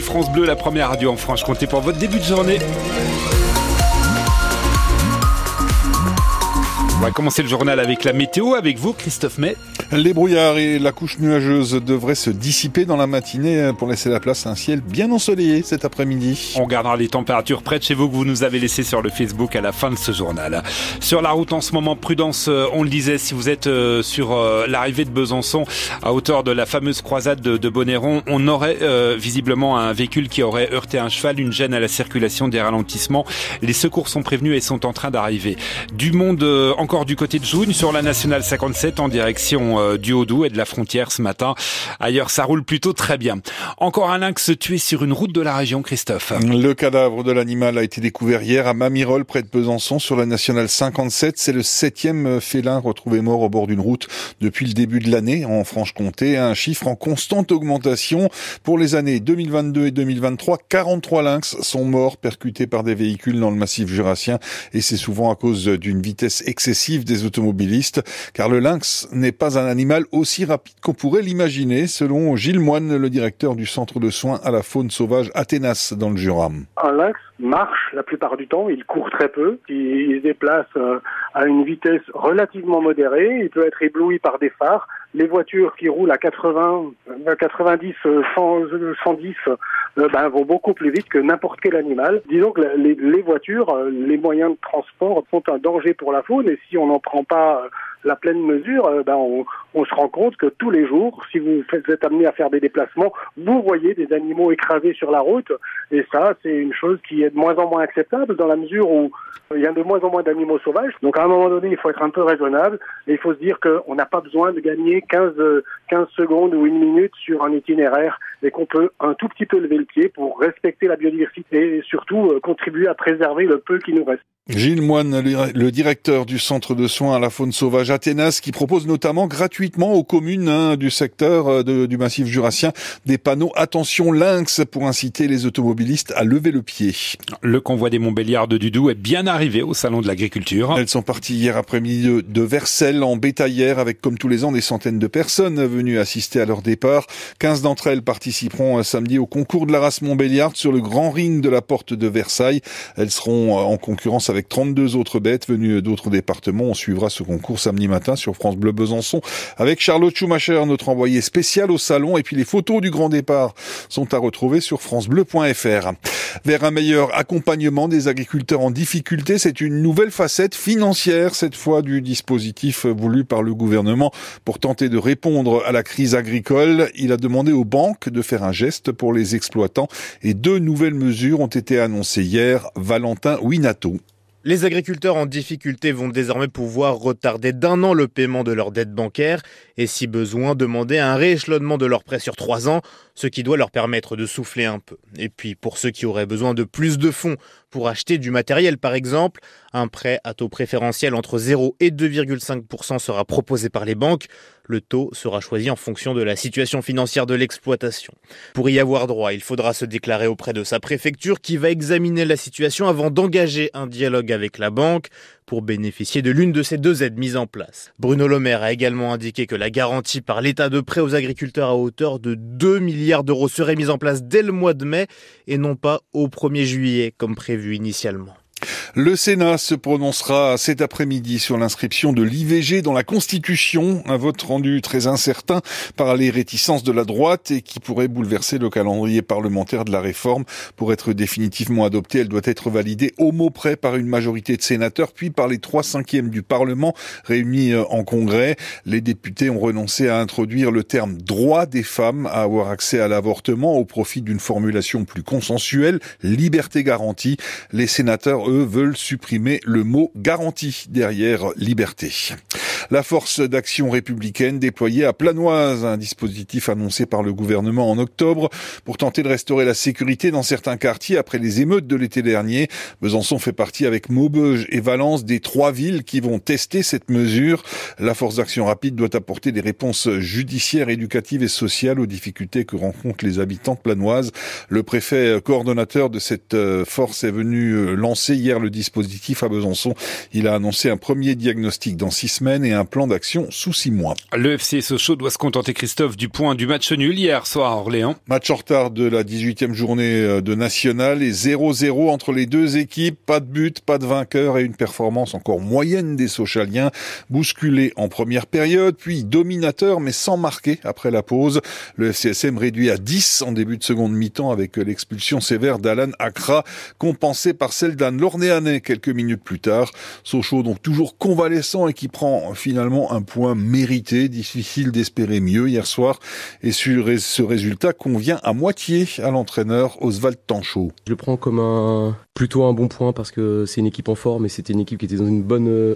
France Bleu, la première radio en Franche-Comté pour votre début de journée. Va commencer le journal avec la météo, avec vous, Christophe May. Les brouillards et la couche nuageuse devraient se dissiper dans la matinée pour laisser la place à un ciel bien ensoleillé cet après-midi. On regardera les températures près de chez vous que vous nous avez laissées sur le Facebook à la fin de ce journal. Sur la route en ce moment, prudence, euh, on le disait, si vous êtes euh, sur euh, l'arrivée de Besançon à hauteur de la fameuse croisade de, Bonnéron, on aurait visiblement un véhicule qui aurait heurté un cheval, une gêne à la circulation, des ralentissements. Les secours sont prévenus et sont en train d'arriver. Du monde encore du côté de Jougne sur la nationale 57 en direction euh, du Haut-Doubs et de la frontière ce matin. Ailleurs, ça roule plutôt très bien. Encore un lynx tué sur une route de la région, Christophe. Le cadavre de l'animal a été découvert hier à Mamirol, près de Besançon, sur la nationale 57. C'est le septième félin retrouvé mort au bord d'une route depuis le début de l'année en Franche-Comté. Un chiffre en constante augmentation pour les années 2022 et 2023. 43 lynx sont morts percutés par des véhicules dans le massif jurassien et c'est souvent à cause d'une vitesse excessive des automobilistes car le lynx n'est pas un animal aussi rapide qu'on pourrait l'imaginer, selon Gilles Moine, le directeur du centre de soins à la faune sauvage Athénas dans le Jura. Un lynx marche la plupart du temps, il court très peu, il se déplace euh, à une vitesse relativement modérée, il peut être ébloui par des phares. Les voitures qui roulent à 80, 90, 110 ben, vont beaucoup plus vite que n'importe quel animal. Disons que les, les voitures, euh, les moyens de transport sont un danger pour la faune et si on n'en prend pas la pleine mesure, euh, ben on, se rend compte que tous les jours, si vous êtes amené à faire des déplacements, vous voyez des animaux écrasés sur la route. Et ça, c'est une chose qui est de moins en moins acceptable dans la mesure où il y a de moins en moins d'animaux sauvages. Donc à un moment donné, il faut être un peu raisonnable et il faut se dire qu'on n'a pas besoin de gagner 15, 15 secondes ou une minute sur un itinéraire et qu'on peut un tout petit peu lever le pied pour respecter la biodiversité et surtout euh, contribuer à préserver le peu qui nous reste. Gilles Moine, le directeur du centre de soins à la faune sauvage Athénas, qui propose notamment gratuitement aux communes hein, du secteur euh, du massif jurassien des panneaux attention lynx pour inciter les automobilistes à lever le pied. Le convoi des Montbéliards de Dudou est bien arrivé au salon de l'agriculture. Elles sont parties hier après-midi de, de Vercelles en bétaillère avec comme tous les ans des centaines de personnes venues assister à leur départ. 15 d'entre elles participeront euh, samedi au concours de la race Montbéliard sur le grand ring de la porte de Versailles. Elles seront euh, en concurrence avec 32 autres bêtes venues d'autres départements. On suivra ce concours samedi matin sur France Bleu Besançon avec Charlotte Schumacher, notre envoyée spéciale au salon. Et puis les photos du grand départ sont à retrouver sur francebleu.fr. Vers un meilleur accompagnement des agriculteurs en difficulté, c'est une nouvelle facette financière, cette fois du dispositif voulu par le gouvernement pour tenter de répondre à la crise agricole. Il a demandé aux banques de faire un geste pour les exploitants et deux nouvelles mesures ont été annoncées hier. Valentin Winato. Les agriculteurs en difficulté vont désormais pouvoir retarder d'un an le paiement de leurs dettes bancaires et si besoin demander un rééchelonnement de leurs prêts sur trois ans, ce qui doit leur permettre de souffler un peu. Et puis pour ceux qui auraient besoin de plus de fonds pour acheter du matériel par exemple, un prêt à taux préférentiel entre 0 et 2,5% sera proposé par les banques. Le taux sera choisi en fonction de la situation financière de l'exploitation. Pour y avoir droit, il faudra se déclarer auprès de sa préfecture qui va examiner la situation avant d'engager un dialogue avec la banque pour bénéficier de l'une de ces deux aides mises en place. Bruno Le Maire a également indiqué que la garantie par l'état de prêt aux agriculteurs à hauteur de 2 milliards d'euros serait mise en place dès le mois de mai et non pas au 1er juillet comme prévu initialement. Le Sénat se prononcera cet après-midi sur l'inscription de l'IVG dans la Constitution, un vote rendu très incertain par les réticences de la droite et qui pourrait bouleverser le calendrier parlementaire de la réforme. Pour être définitivement adoptée, elle doit être validée au mot près par une majorité de sénateurs, puis par les trois cinquièmes du Parlement réunis euh, en congrès. Les députés ont renoncé à introduire le terme droit des femmes à avoir accès à l'avortement au profit d'une formulation plus consensuelle, liberté garantie. Les sénateurs, veulent supprimer le mot garantie derrière liberté. La force d'action républicaine déployée à Planoise, un dispositif annoncé par le gouvernement en octobre pour tenter de restaurer la sécurité dans certains quartiers après les émeutes de l'été dernier. Besançon fait partie avec Maubeuge et Valence des trois villes qui vont tester cette mesure. La force d'action rapide doit apporter des réponses judiciaires, éducatives et sociales aux difficultés que rencontrent les habitants de Planoise. Le préfet coordonnateur de cette euh, force est venu euh, lancer hier le dispositif à Besançon. Il a annoncé un premier diagnostic dans six semaines un plan d'action sous six mois. Le FC Sochaux doit se contenter, Christophe, du point du match nul hier soir à Orléans. Match en retard de la 18e journée euh, de National et 0-0 entre les deux équipes. Pas de but, pas de vainqueur et une performance encore moyenne des Sochaliens. Bousculé en première période, puis dominateur mais sans marquer après la pause. Le FCSM réduit à 10 en début de seconde mi-temps avec l'expulsion sévère d'Alan Accra, compensée par celle d'un Lornéanais quelques minutes plus tard. Sochaux donc toujours convalescent et qui prend finalement un point mérité. Difficile d'espérer mieux hier soir et sur ce résultat convient à moitié à l'entraîneur Oswald Tanchot. Je le prends comme un plutôt un bon point parce que c'est une équipe en forme et c'était une équipe qui était dans une bonne euh,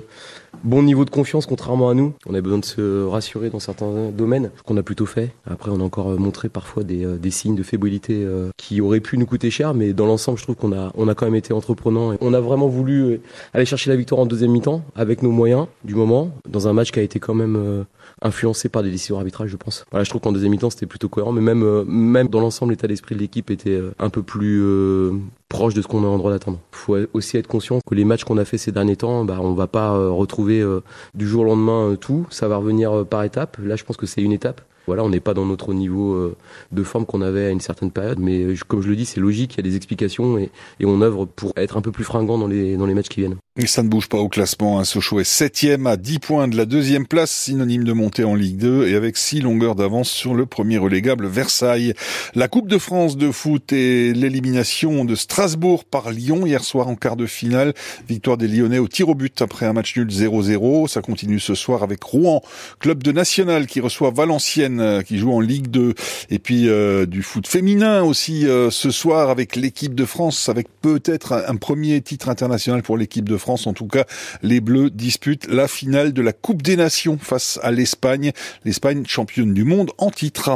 bon niveau de confiance contrairement à nous. On a besoin de se rassurer dans certains domaines qu'on a plutôt fait. Après on a encore montré parfois des, euh, des signes de fébrilité euh, qui auraient pu nous coûter cher mais dans l'ensemble je trouve qu'on a on a quand même été entreprenant et on a vraiment voulu aller chercher la victoire en deuxième mi-temps avec nos moyens du moment dans un match qui a été quand même influencé par des décisions arbitrales je pense. Voilà, je trouve qu'en deuxième mi-temps c'était plutôt cohérent mais même même dans l'ensemble l'état d'esprit de l'équipe était un peu plus proche de ce qu'on a en droit d'attendre. Il faut aussi être conscient que les matchs qu'on a fait ces derniers temps, bah, on va pas euh, retrouver euh, du jour au lendemain euh, tout. Ça va revenir par étapes. Là, je pense que c'est une étape. Voilà, on n'est pas dans notre niveau de forme qu'on avait à une certaine période, mais comme je le dis, c'est logique, il y a des explications et, et on œuvre pour être un peu plus fringant dans les, dans les matchs qui viennent. Ça ne bouge pas au classement. Hein. Sochaux est septième à 10 points de la deuxième place, synonyme de montée en Ligue 2 et avec six longueurs d'avance sur le premier relégable Versailles. La Coupe de France de foot et l'élimination de Strasbourg par Lyon hier soir en quart de finale. Victoire des Lyonnais au tir au but après un match nul 0-0. Ça continue ce soir avec Rouen, club de national qui reçoit Valenciennes euh, qui joue en Ligue 2 et puis euh, du foot féminin aussi euh, ce soir avec l'équipe de France avec peut-être un premier titre international pour l'équipe de France en tout cas, les Bleus disputent la finale de la Coupe des Nations face à l'Espagne. L'Espagne championne du monde en titre.